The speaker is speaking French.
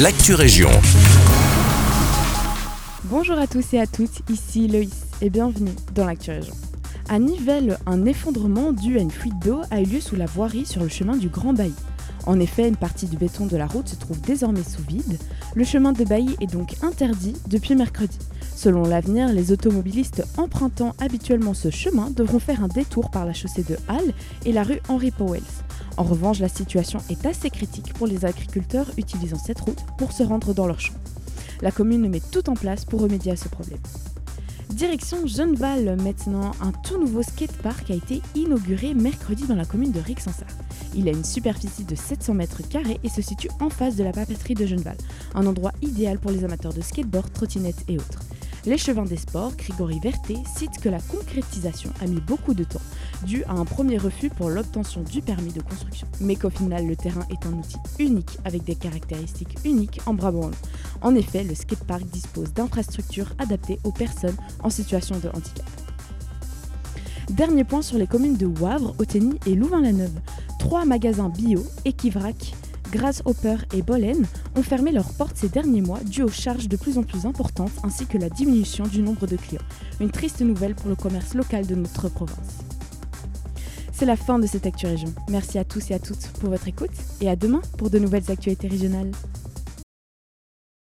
l'actu région. Bonjour à tous et à toutes, ici Loïs et bienvenue dans l'actu région. À Nivelles, un effondrement dû à une fuite d'eau a eu lieu sous la voirie sur le chemin du Grand Bailly. En effet, une partie du béton de la route se trouve désormais sous vide. Le chemin de Bailly est donc interdit depuis mercredi. Selon l'avenir, les automobilistes empruntant habituellement ce chemin devront faire un détour par la chaussée de Halle et la rue Henri Powells. En revanche, la situation est assez critique pour les agriculteurs utilisant cette route pour se rendre dans leurs champs. La commune met tout en place pour remédier à ce problème. Direction Genneval maintenant, un tout nouveau skatepark a été inauguré mercredi dans la commune de Rixensart. Il a une superficie de 700 mètres carrés et se situe en face de la papeterie de Genneval, un endroit idéal pour les amateurs de skateboard, trottinettes et autres. L'échevin des sports, Grégory Verté, cite que la concrétisation a mis beaucoup de temps, dû à un premier refus pour l'obtention du permis de construction, mais qu'au final le terrain est un outil unique avec des caractéristiques uniques en Brabant. En effet, le skatepark dispose d'infrastructures adaptées aux personnes en situation de handicap. Dernier point sur les communes de Wavre, Othény et Louvain-la-Neuve. Trois magasins bio, Equivrac, Grasshopper et Bollen ont fermé leurs portes ces derniers mois dû aux charges de plus en plus importantes ainsi que la diminution du nombre de clients. Une triste nouvelle pour le commerce local de notre province. C'est la fin de cette Actu Région. Merci à tous et à toutes pour votre écoute et à demain pour de nouvelles actualités régionales.